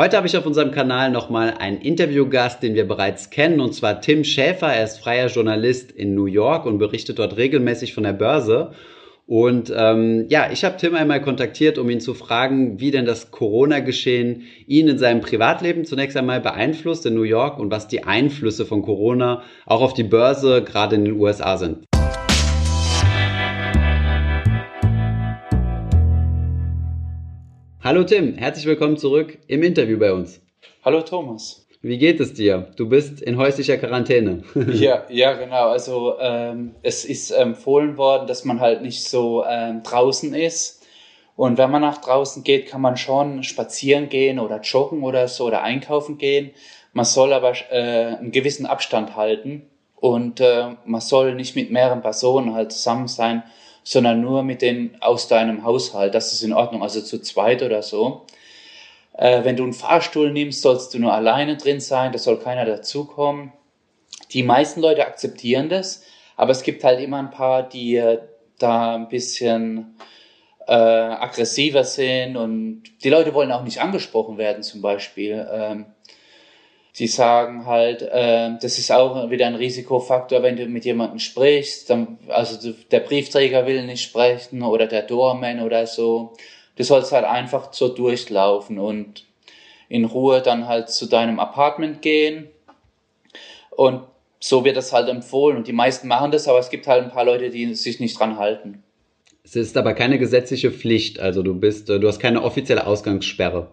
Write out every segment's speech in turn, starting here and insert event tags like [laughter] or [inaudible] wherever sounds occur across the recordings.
Heute habe ich auf unserem Kanal nochmal einen Interviewgast, den wir bereits kennen, und zwar Tim Schäfer. Er ist freier Journalist in New York und berichtet dort regelmäßig von der Börse. Und ähm, ja, ich habe Tim einmal kontaktiert, um ihn zu fragen, wie denn das Corona-Geschehen ihn in seinem Privatleben zunächst einmal beeinflusst in New York und was die Einflüsse von Corona auch auf die Börse gerade in den USA sind. Hallo Tim, herzlich willkommen zurück im Interview bei uns. Hallo Thomas. Wie geht es dir? Du bist in häuslicher Quarantäne. [laughs] ja, ja, genau. Also ähm, es ist empfohlen worden, dass man halt nicht so ähm, draußen ist. Und wenn man nach draußen geht, kann man schon spazieren gehen oder joggen oder so oder einkaufen gehen. Man soll aber äh, einen gewissen Abstand halten und äh, man soll nicht mit mehreren Personen halt zusammen sein, sondern nur mit den aus deinem Haushalt. Das ist in Ordnung, also zu zweit oder so. Äh, wenn du einen Fahrstuhl nimmst, sollst du nur alleine drin sein, da soll keiner dazukommen. Die meisten Leute akzeptieren das, aber es gibt halt immer ein paar, die äh, da ein bisschen äh, aggressiver sind und die Leute wollen auch nicht angesprochen werden zum Beispiel. Ähm, die sagen halt, äh, das ist auch wieder ein Risikofaktor, wenn du mit jemandem sprichst, dann, also der Briefträger will nicht sprechen oder der Doorman oder so. Du sollst halt einfach so durchlaufen und in Ruhe dann halt zu deinem Apartment gehen. Und so wird das halt empfohlen. Und die meisten machen das, aber es gibt halt ein paar Leute, die sich nicht dran halten. Es ist aber keine gesetzliche Pflicht. Also du bist, du hast keine offizielle Ausgangssperre.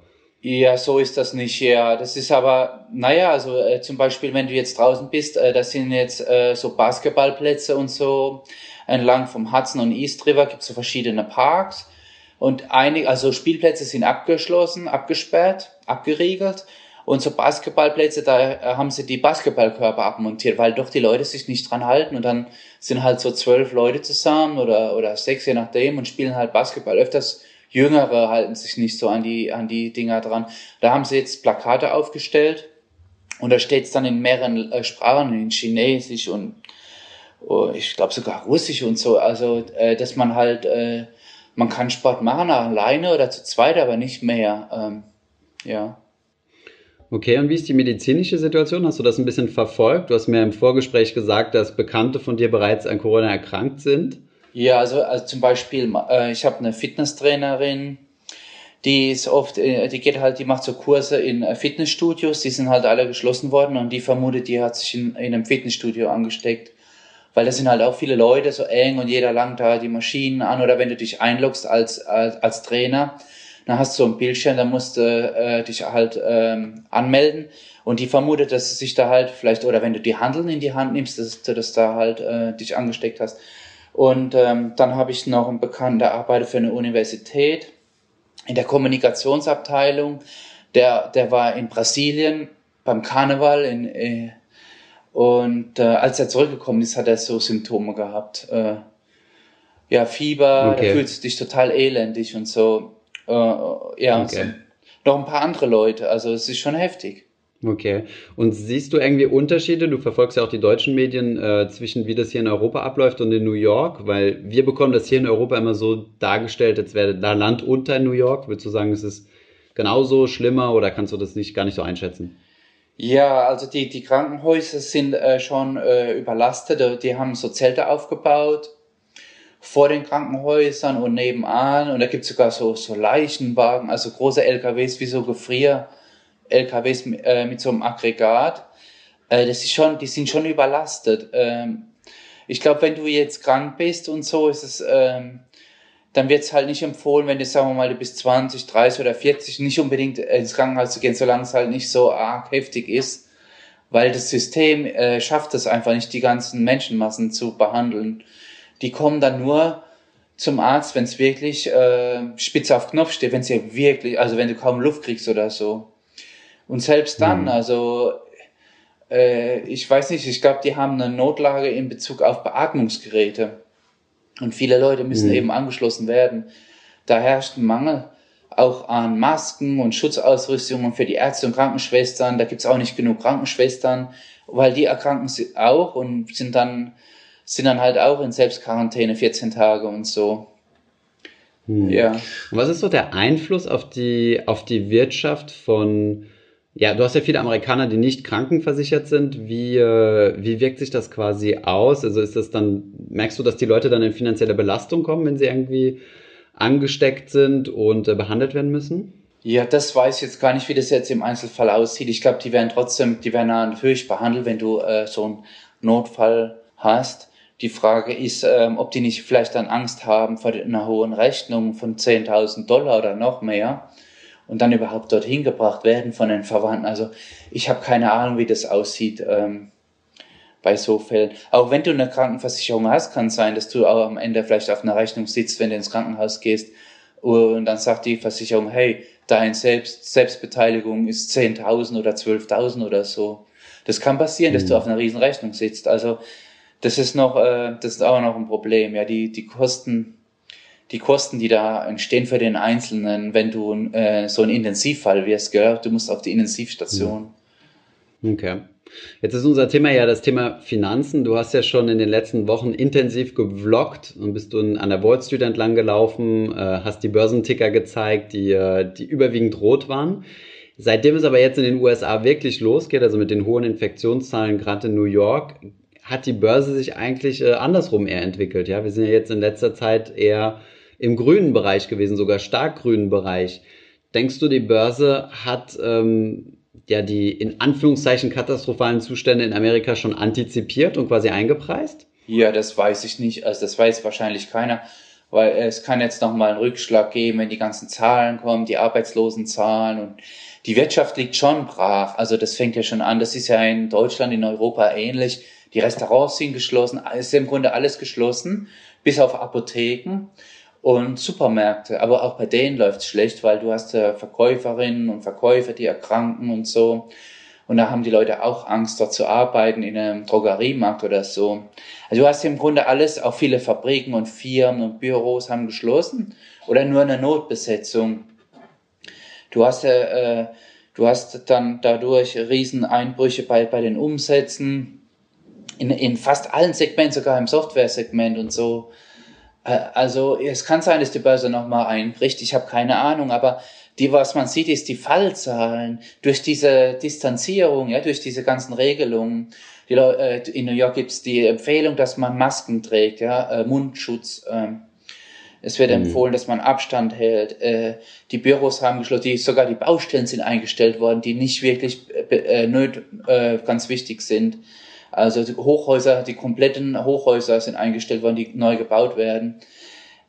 Ja, so ist das nicht, ja. Das ist aber, naja, also äh, zum Beispiel, wenn du jetzt draußen bist, äh, das sind jetzt äh, so Basketballplätze und so. Entlang vom Hudson und East River gibt es so verschiedene Parks. Und einige, also Spielplätze sind abgeschlossen, abgesperrt, abgeriegelt. Und so Basketballplätze, da äh, haben sie die Basketballkörper abmontiert, weil doch die Leute sich nicht dran halten. Und dann sind halt so zwölf Leute zusammen oder, oder sechs, je nachdem, und spielen halt Basketball. Öfters Jüngere halten sich nicht so an die, an die Dinger dran. Da haben sie jetzt Plakate aufgestellt und da steht es dann in mehreren äh, Sprachen, in Chinesisch und oh, ich glaube sogar Russisch und so. Also, äh, dass man halt, äh, man kann Sport machen, alleine oder zu zweit, aber nicht mehr. Ähm, ja. Okay, und wie ist die medizinische Situation? Hast du das ein bisschen verfolgt? Du hast mir im Vorgespräch gesagt, dass Bekannte von dir bereits an Corona erkrankt sind. Ja, also, also zum Beispiel, äh, ich habe eine Fitnesstrainerin, die ist oft, äh, die geht halt, die macht so Kurse in äh, Fitnessstudios, die sind halt alle geschlossen worden und die vermutet, die hat sich in, in einem Fitnessstudio angesteckt. Weil da sind halt auch viele Leute so eng und jeder langt da die Maschinen an oder wenn du dich einloggst als, als, als Trainer, dann hast du so ein Bildschirm, dann musst du äh, dich halt ähm, anmelden und die vermutet, dass du sich da halt vielleicht, oder wenn du die Handeln in die Hand nimmst, dass du das da halt äh, dich angesteckt hast. Und ähm, dann habe ich noch einen Bekannten, der arbeitet für eine Universität in der Kommunikationsabteilung. Der, der war in Brasilien beim Karneval in, äh, und äh, als er zurückgekommen ist, hat er so Symptome gehabt. Äh, ja, Fieber, okay. er fühlt sich total elendig und so. Äh, ja, okay. so. noch ein paar andere Leute. Also es ist schon heftig. Okay. Und siehst du irgendwie Unterschiede? Du verfolgst ja auch die deutschen Medien äh, zwischen, wie das hier in Europa abläuft und in New York, weil wir bekommen das hier in Europa immer so dargestellt, als wäre da Land unter New York. Würdest du sagen, es ist genauso schlimmer oder kannst du das nicht gar nicht so einschätzen? Ja, also die, die Krankenhäuser sind äh, schon äh, überlastet. Die haben so Zelte aufgebaut vor den Krankenhäusern und nebenan. Und da gibt es sogar so, so Leichenwagen, also große LKWs wie so Gefrier. LKWs äh, mit so einem Aggregat, äh, das ist schon, die sind schon überlastet. Ähm, ich glaube, wenn du jetzt krank bist und so, ist es, ähm, dann wird es halt nicht empfohlen, wenn du, sagen wir mal, du bist 20, 30 oder 40, nicht unbedingt ins Krankenhaus zu gehen, solange es halt nicht so arg heftig ist, weil das System äh, schafft es einfach nicht, die ganzen Menschenmassen zu behandeln. Die kommen dann nur zum Arzt, wenn es wirklich äh, spitz auf Knopf steht, wenn es ja wirklich, also wenn du kaum Luft kriegst oder so. Und selbst dann, mhm. also äh, ich weiß nicht, ich glaube, die haben eine Notlage in Bezug auf Beatmungsgeräte. Und viele Leute müssen mhm. eben angeschlossen werden. Da herrscht ein Mangel auch an Masken und Schutzausrüstungen für die Ärzte und Krankenschwestern. Da gibt's auch nicht genug Krankenschwestern, weil die erkranken auch und sind dann, sind dann halt auch in Selbstquarantäne 14 Tage und so. Hm. Ja. Und was ist so der Einfluss auf die, auf die Wirtschaft von, ja, du hast ja viele Amerikaner, die nicht krankenversichert sind. Wie, äh, wie wirkt sich das quasi aus? Also ist das dann, merkst du, dass die Leute dann in finanzielle Belastung kommen, wenn sie irgendwie angesteckt sind und äh, behandelt werden müssen? Ja, das weiß ich jetzt gar nicht, wie das jetzt im Einzelfall aussieht. Ich glaube, die werden trotzdem, die werden natürlich behandelt, wenn du äh, so einen Notfall hast. Die Frage ist, ähm, ob die nicht vielleicht dann Angst haben vor einer hohen Rechnung von 10.000 Dollar oder noch mehr und dann überhaupt dorthin gebracht werden von den Verwandten. Also ich habe keine Ahnung, wie das aussieht ähm, bei so Fällen. Auch wenn du eine Krankenversicherung hast, kann es sein, dass du auch am Ende vielleicht auf einer Rechnung sitzt, wenn du ins Krankenhaus gehst und dann sagt die Versicherung, hey, deine Selbst Selbstbeteiligung ist 10.000 oder 12.000 oder so. Das kann passieren, dass du mhm. auf einer riesen Rechnung sitzt. Also das ist noch, äh, das ist auch noch ein Problem. Ja, die, die Kosten, die Kosten, die da entstehen für den Einzelnen, wenn du äh, so ein Intensivfall wirst, gell? du musst auf die Intensivstation. Okay. Jetzt ist unser Thema ja das Thema Finanzen. Du hast ja schon in den letzten Wochen intensiv gevloggt und bist du an der Wall Street entlang gelaufen, äh, hast die Börsenticker gezeigt, die, äh, die überwiegend rot waren. Seitdem es aber jetzt in den USA wirklich losgeht, also mit den hohen Infektionszahlen gerade in New York, hat die Börse sich eigentlich äh, andersrum eher entwickelt. Ja, wir sind ja jetzt in letzter Zeit eher im grünen Bereich gewesen, sogar stark grünen Bereich. Denkst du, die Börse hat ähm, ja die in Anführungszeichen katastrophalen Zustände in Amerika schon antizipiert und quasi eingepreist? Ja, das weiß ich nicht. Also das weiß wahrscheinlich keiner, weil es kann jetzt noch mal einen Rückschlag geben, wenn die ganzen Zahlen kommen, die Arbeitslosenzahlen und die Wirtschaft liegt schon brach. Also das fängt ja schon an. Das ist ja in Deutschland, in Europa ähnlich die Restaurants sind geschlossen, es ist im Grunde alles geschlossen, bis auf Apotheken und Supermärkte. Aber auch bei denen läuft es schlecht, weil du hast äh, Verkäuferinnen und Verkäufer, die erkranken und so. Und da haben die Leute auch Angst, dort zu arbeiten, in einem Drogeriemarkt oder so. Also du hast im Grunde alles, auch viele Fabriken und Firmen und Büros haben geschlossen oder nur eine Notbesetzung. Du hast, äh, du hast dann dadurch Rieseneinbrüche bei, bei den Umsätzen in, in fast allen Segmenten, sogar im Software-Segment und so. Äh, also es kann sein, dass die Börse nochmal einbricht, ich habe keine Ahnung, aber die, was man sieht, ist die Fallzahlen durch diese Distanzierung, ja, durch diese ganzen Regelungen. Die, äh, in New York gibt's die Empfehlung, dass man Masken trägt, ja, äh, Mundschutz. Äh, es wird mhm. empfohlen, dass man Abstand hält. Äh, die Büros haben geschlossen, die, sogar die Baustellen sind eingestellt worden, die nicht wirklich nöt, äh, ganz wichtig sind. Also die Hochhäuser, die kompletten Hochhäuser sind eingestellt worden, die neu gebaut werden.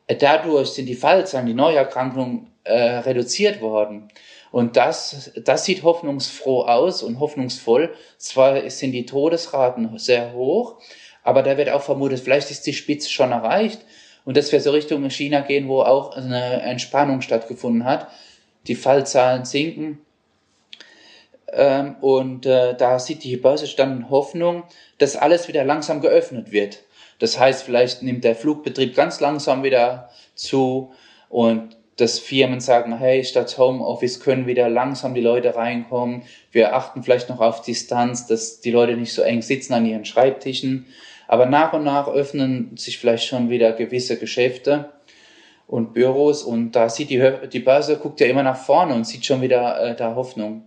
Dadurch sind die Fallzahlen, die Neuerkrankungen äh, reduziert worden. Und das, das sieht hoffnungsfroh aus und hoffnungsvoll. Zwar sind die Todesraten sehr hoch, aber da wird auch vermutet, vielleicht ist die Spitze schon erreicht und dass wir so Richtung China gehen, wo auch eine Entspannung stattgefunden hat. Die Fallzahlen sinken und äh, da sieht die Börse dann Hoffnung, dass alles wieder langsam geöffnet wird. Das heißt, vielleicht nimmt der Flugbetrieb ganz langsam wieder zu und dass Firmen sagen, hey, statt Homeoffice können wieder langsam die Leute reinkommen. Wir achten vielleicht noch auf Distanz, dass die Leute nicht so eng sitzen an ihren Schreibtischen. Aber nach und nach öffnen sich vielleicht schon wieder gewisse Geschäfte und Büros und da sieht die, die Börse guckt ja immer nach vorne und sieht schon wieder äh, da Hoffnung.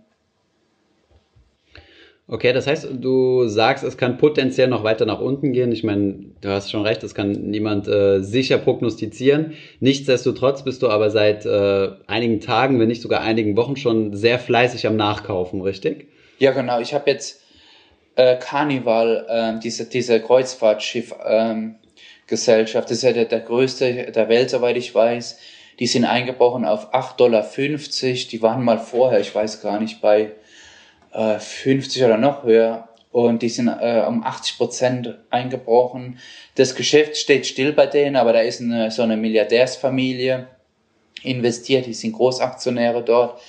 Okay, das heißt, du sagst, es kann potenziell noch weiter nach unten gehen. Ich meine, du hast schon recht, das kann niemand äh, sicher prognostizieren. Nichtsdestotrotz bist du aber seit äh, einigen Tagen, wenn nicht sogar einigen Wochen schon sehr fleißig am Nachkaufen, richtig? Ja, genau. Ich habe jetzt äh, Carnival, äh, diese, diese Kreuzfahrtschiff ähm, Gesellschaft, das ist ja der, der größte der Welt, soweit ich weiß. Die sind eingebrochen auf 8,50 Dollar. Die waren mal vorher, ich weiß gar nicht, bei 50 äh, oder noch höher. Und die sind äh, um 80 Prozent eingebrochen. Das Geschäft steht still bei denen, aber da ist eine, so eine Milliardärsfamilie investiert, die sind Großaktionäre dort.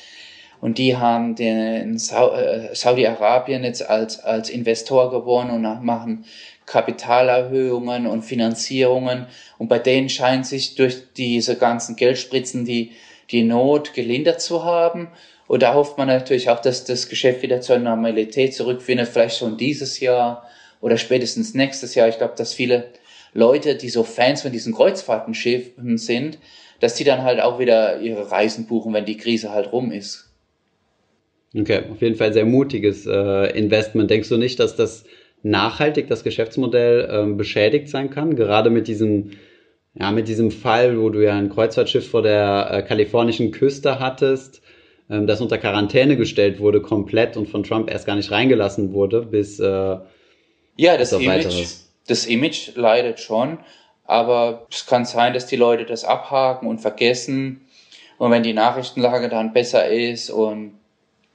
Und die haben den äh, Saudi-Arabien jetzt als, als Investor gewonnen und machen Kapitalerhöhungen und Finanzierungen. Und bei denen scheint sich durch diese ganzen Geldspritzen die, die Not gelindert zu haben und da hofft man natürlich auch, dass das Geschäft wieder zur Normalität zurückfindet, vielleicht schon dieses Jahr oder spätestens nächstes Jahr. Ich glaube, dass viele Leute, die so Fans von diesen Kreuzfahrtenschiffen sind, dass die dann halt auch wieder ihre Reisen buchen, wenn die Krise halt rum ist. Okay, auf jeden Fall sehr mutiges äh, Investment. Denkst du nicht, dass das nachhaltig das Geschäftsmodell ähm, beschädigt sein kann? Gerade mit diesem, ja, mit diesem Fall, wo du ja ein Kreuzfahrtschiff vor der äh, kalifornischen Küste hattest, ähm, das unter Quarantäne gestellt wurde komplett und von Trump erst gar nicht reingelassen wurde, bis äh, ja, das Image, das Image leidet schon, aber es kann sein, dass die Leute das abhaken und vergessen und wenn die Nachrichtenlage dann besser ist und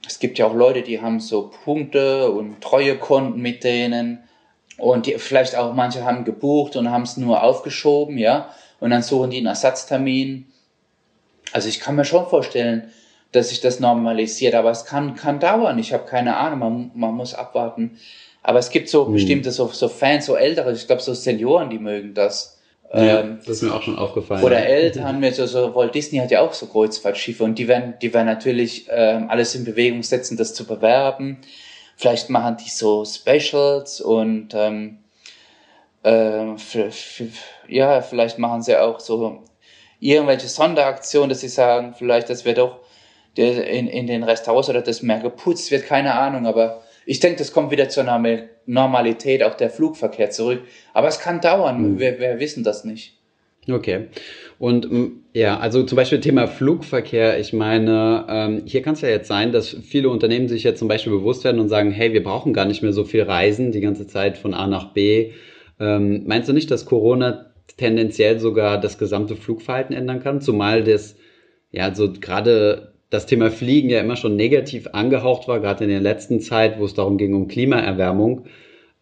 es gibt ja auch Leute, die haben so Punkte und Treuekonten mit denen. Und die, vielleicht auch manche haben gebucht und haben es nur aufgeschoben, ja. Und dann suchen die einen Ersatztermin. Also ich kann mir schon vorstellen, dass sich das normalisiert, aber es kann, kann dauern. Ich habe keine Ahnung, man, man muss abwarten. Aber es gibt so mhm. bestimmte so, so Fans, so ältere, ich glaube so Senioren, die mögen das. Ja, ähm, das ist mir auch schon aufgefallen. Oder [laughs] Eltern mit so, so Walt Disney hat ja auch so Kreuzfahrtschiffe und die werden, die werden natürlich ähm, alles in Bewegung setzen, das zu bewerben. Vielleicht machen die so Specials und ähm, äh, ja, vielleicht machen sie auch so irgendwelche Sonderaktionen, dass sie sagen, vielleicht, dass wir doch in, in den Restaurants oder das mehr geputzt wird, keine Ahnung, aber ich denke, das kommt wieder zur Normalität, auch der Flugverkehr zurück. Aber es kann dauern, mhm. wir, wir wissen das nicht. Okay. Und ja, also zum Beispiel Thema Flugverkehr. Ich meine, ähm, hier kann es ja jetzt sein, dass viele Unternehmen sich jetzt zum Beispiel bewusst werden und sagen, hey, wir brauchen gar nicht mehr so viel Reisen die ganze Zeit von A nach B. Ähm, meinst du nicht, dass Corona tendenziell sogar das gesamte Flugverhalten ändern kann? Zumal das, ja, so gerade das Thema Fliegen ja immer schon negativ angehaucht war, gerade in der letzten Zeit, wo es darum ging um Klimaerwärmung.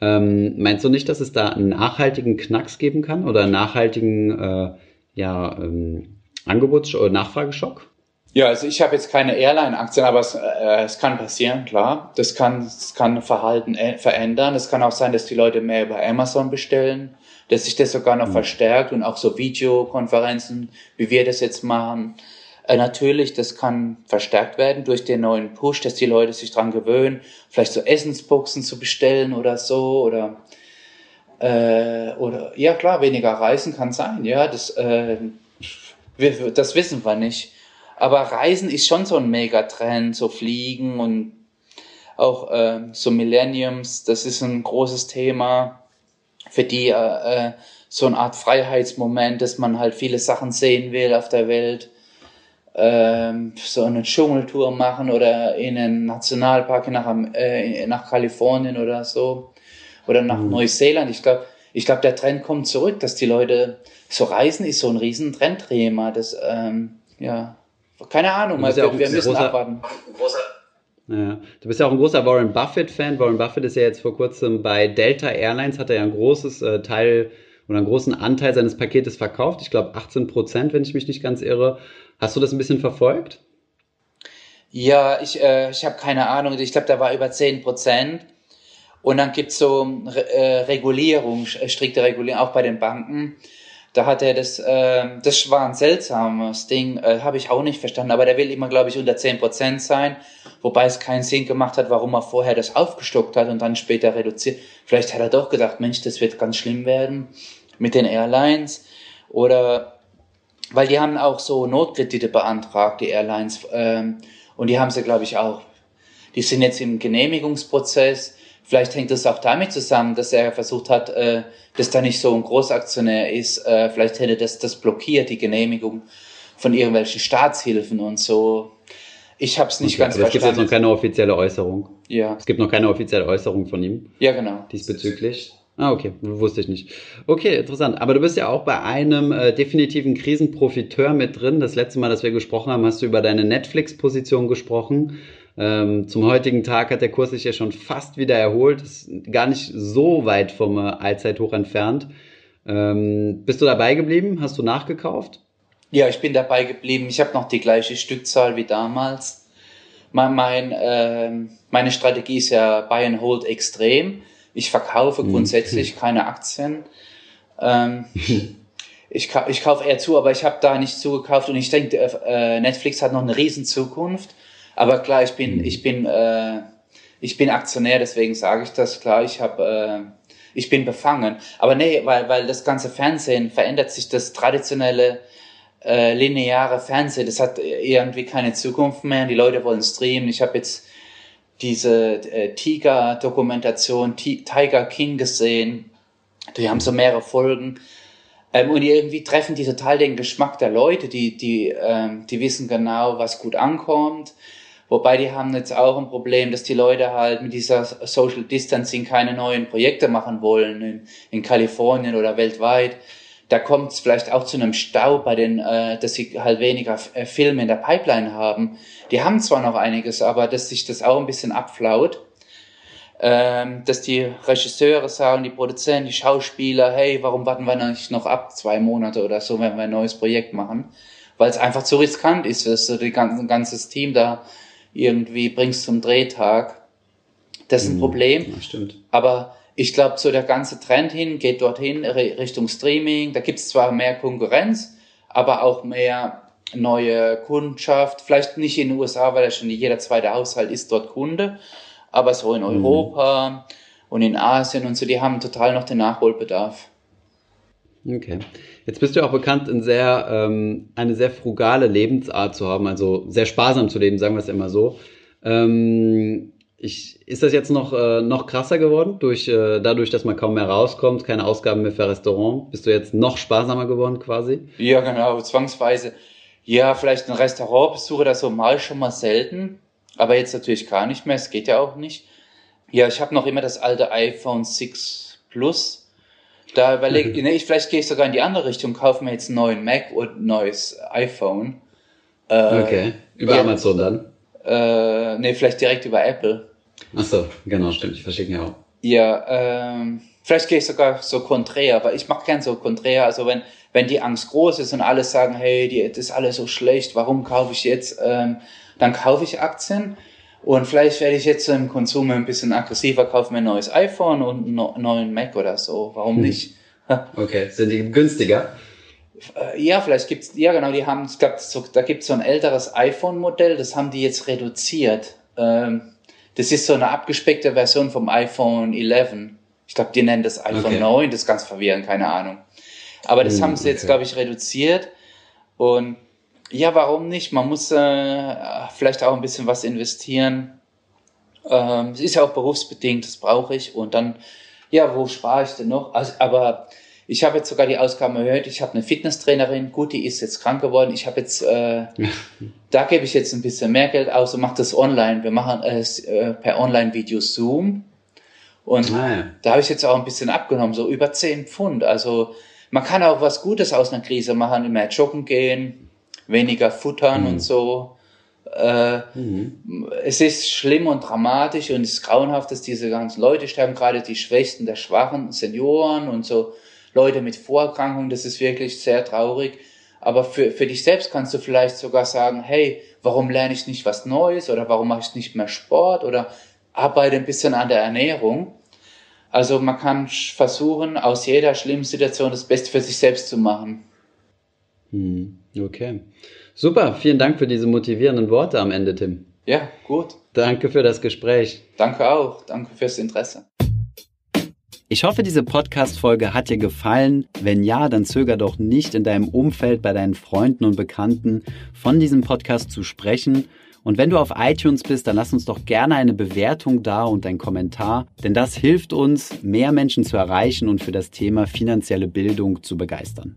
Ähm, meinst du nicht, dass es da einen nachhaltigen Knacks geben kann oder einen nachhaltigen äh, ja, ähm, Angebots- oder Nachfrageschock? Ja, also ich habe jetzt keine Airline-Aktien, aber es, äh, es kann passieren, klar. Das kann, das kann Verhalten äh, verändern. Es kann auch sein, dass die Leute mehr über Amazon bestellen, dass sich das sogar noch mhm. verstärkt und auch so Videokonferenzen, wie wir das jetzt machen, äh, natürlich, das kann verstärkt werden durch den neuen Push, dass die Leute sich dran gewöhnen, vielleicht so Essensboxen zu bestellen oder so oder äh, oder ja klar, weniger Reisen kann sein, ja, das äh, wir, das wissen wir nicht. Aber Reisen ist schon so ein Megatrend, so Fliegen und auch äh, so Millenniums, das ist ein großes Thema für die äh, äh, so eine Art Freiheitsmoment, dass man halt viele Sachen sehen will auf der Welt ähm, so eine Dschungeltour machen oder in einen Nationalpark nach, äh, nach Kalifornien oder so oder nach mhm. Neuseeland. Ich glaube, ich glaube, der Trend kommt zurück, dass die Leute so reisen ist so ein riesen Trendthema. Das ähm, ja keine Ahnung, mal, ja wir müssen großer, abwarten. Ja. Du bist ja auch ein großer Warren Buffett-Fan. Warren Buffett ist ja jetzt vor kurzem bei Delta Airlines, hat er ja ein großes äh, Teil oder einen großen Anteil seines Paketes verkauft. Ich glaube 18 Prozent, wenn ich mich nicht ganz irre. Hast du das ein bisschen verfolgt? Ja, ich, äh, ich habe keine Ahnung. Ich glaube, da war über 10 Prozent. Und dann gibt's so äh, Regulierung, strikte Regulierung, auch bei den Banken. Da hat er das, äh, das war ein seltsames Ding, äh, habe ich auch nicht verstanden, aber der will immer, glaube ich, unter 10 Prozent sein, wobei es keinen Sinn gemacht hat, warum er vorher das aufgestockt hat und dann später reduziert. Vielleicht hat er doch gedacht, Mensch, das wird ganz schlimm werden mit den Airlines. Oder weil die haben auch so Notkredite beantragt, die Airlines, ähm, und die haben sie, glaube ich, auch. Die sind jetzt im Genehmigungsprozess. Vielleicht hängt das auch damit zusammen, dass er versucht hat, äh, dass da nicht so ein Großaktionär ist. Äh, vielleicht hätte das das blockiert, die Genehmigung von irgendwelchen Staatshilfen und so. Ich habe es nicht okay, ganz verstanden. Es gibt jetzt noch keine offizielle Äußerung. Ja. Es gibt noch keine offizielle Äußerung von ihm. Ja, genau. Diesbezüglich. Ah, okay, wusste ich nicht. Okay, interessant. Aber du bist ja auch bei einem äh, definitiven Krisenprofiteur mit drin. Das letzte Mal, dass wir gesprochen haben, hast du über deine Netflix-Position gesprochen. Ähm, zum heutigen Tag hat der Kurs sich ja schon fast wieder erholt. Ist gar nicht so weit vom äh, Allzeithoch entfernt. Ähm, bist du dabei geblieben? Hast du nachgekauft? Ja, ich bin dabei geblieben. Ich habe noch die gleiche Stückzahl wie damals. Mein, mein, äh, meine Strategie ist ja Buy and Hold extrem. Ich verkaufe mhm. grundsätzlich [laughs] keine Aktien. Ähm, ich, ich kaufe eher zu, aber ich habe da nicht zugekauft und ich denke, äh, Netflix hat noch eine riesen Zukunft. Aber klar, ich bin, mhm. ich bin, äh, ich bin Aktionär, deswegen sage ich das klar. Ich habe, äh, ich bin befangen. Aber nee, weil, weil das ganze Fernsehen verändert sich, das traditionelle äh, lineare Fernsehen, das hat irgendwie keine Zukunft mehr. Die Leute wollen streamen. Ich habe jetzt diese äh, Tiger-Dokumentation Tiger King gesehen. Die haben so mehrere Folgen. Ähm, und irgendwie treffen die total den Geschmack der Leute. Die, die, ähm, die wissen genau, was gut ankommt. Wobei die haben jetzt auch ein Problem, dass die Leute halt mit dieser Social Distancing keine neuen Projekte machen wollen in, in Kalifornien oder weltweit. Da kommt es vielleicht auch zu einem Stau bei den, äh, dass sie halt weniger äh, Filme in der Pipeline haben. Die haben zwar noch einiges, aber dass sich das auch ein bisschen abflaut. Ähm, dass die Regisseure sagen, die Produzenten, die Schauspieler, hey, warum warten wir nicht noch ab zwei Monate oder so, wenn wir ein neues Projekt machen? Weil es einfach zu riskant ist, dass du die ein ganzes Team da irgendwie bringst zum Drehtag. Das ist ein mhm, Problem. Ja, stimmt. Aber ich glaube, so der ganze Trend hin geht dorthin Richtung Streaming. Da gibt es zwar mehr Konkurrenz, aber auch mehr neue Kundschaft. Vielleicht nicht in den USA, weil ja schon jeder zweite Haushalt ist dort Kunde, aber so in mhm. Europa mhm. und in Asien und so, die haben total noch den Nachholbedarf. Okay. Jetzt bist du auch bekannt, in sehr, ähm, eine sehr frugale Lebensart zu haben, also sehr sparsam zu leben, sagen wir es immer so. Ähm, ich, ist das jetzt noch, äh, noch krasser geworden, durch, äh, dadurch, dass man kaum mehr rauskommt, keine Ausgaben mehr für Restaurant? Bist du jetzt noch sparsamer geworden quasi? Ja, genau, zwangsweise. Ja, vielleicht ein Restaurantbesuche, das so mal schon mal selten, aber jetzt natürlich gar nicht mehr, es geht ja auch nicht. Ja, ich habe noch immer das alte iPhone 6 Plus da überlege mhm. ich, vielleicht gehe ich sogar in die andere Richtung, kaufe mir jetzt einen neuen Mac und ein neues iPhone. Äh, okay, über ja, Amazon dann? Äh, nee, vielleicht direkt über Apple. Ach so, genau, stimmt, ich verschicke ja auch. Ja, ähm, vielleicht gehe ich sogar so konträr, weil ich mache gern so konträr, also wenn, wenn die Angst groß ist und alle sagen, hey, die, das ist alles so schlecht, warum kaufe ich jetzt, ähm, dann kaufe ich Aktien. Und vielleicht werde ich jetzt im Konsum ein bisschen aggressiver, kaufe mir ein neues iPhone und einen neuen Mac oder so. Warum hm. nicht? [laughs] okay, sind die günstiger? Äh, ja, vielleicht gibt's, ja genau, die haben, es gab so, da gibt's so ein älteres iPhone-Modell, das haben die jetzt reduziert. Ähm, das ist so eine abgespeckte Version vom iPhone 11. Ich glaube, die nennen das iPhone okay. 9, das ist ganz verwirrend, keine Ahnung. Aber das hm, haben sie jetzt, okay. glaube ich, reduziert. Und ja, warum nicht? Man muss äh, vielleicht auch ein bisschen was investieren. Ähm, es ist ja auch berufsbedingt, das brauche ich. Und dann, ja, wo spare ich denn noch? Also, aber ich habe jetzt sogar die Ausgaben gehört, ich habe eine Fitnesstrainerin, gut, die ist jetzt krank geworden. Ich habe jetzt, äh, [laughs] da gebe ich jetzt ein bisschen mehr Geld aus und mache das online. Wir machen es äh, per Online-Video Zoom. Und ah, ja. da habe ich jetzt auch ein bisschen abgenommen, so über 10 Pfund. Also man kann auch was Gutes aus einer Krise machen, mehr joggen gehen, weniger futtern mhm. und so. Äh, mhm. Es ist schlimm und dramatisch und es ist grauenhaft, dass diese ganzen Leute sterben, gerade die Schwächsten der Schwachen, Senioren und so Leute mit Vorerkrankungen, das ist wirklich sehr traurig. Aber für, für dich selbst kannst du vielleicht sogar sagen, hey, warum lerne ich nicht was Neues oder warum mache ich nicht mehr Sport oder arbeite ein bisschen an der Ernährung. Also man kann versuchen, aus jeder schlimmen Situation das Beste für sich selbst zu machen. Mhm. Okay. Super, vielen Dank für diese motivierenden Worte am Ende, Tim. Ja, gut. Danke für das Gespräch. Danke auch. Danke fürs Interesse. Ich hoffe, diese Podcast-Folge hat dir gefallen. Wenn ja, dann zöger doch nicht in deinem Umfeld bei deinen Freunden und Bekannten von diesem Podcast zu sprechen. Und wenn du auf iTunes bist, dann lass uns doch gerne eine Bewertung da und einen Kommentar, denn das hilft uns, mehr Menschen zu erreichen und für das Thema finanzielle Bildung zu begeistern.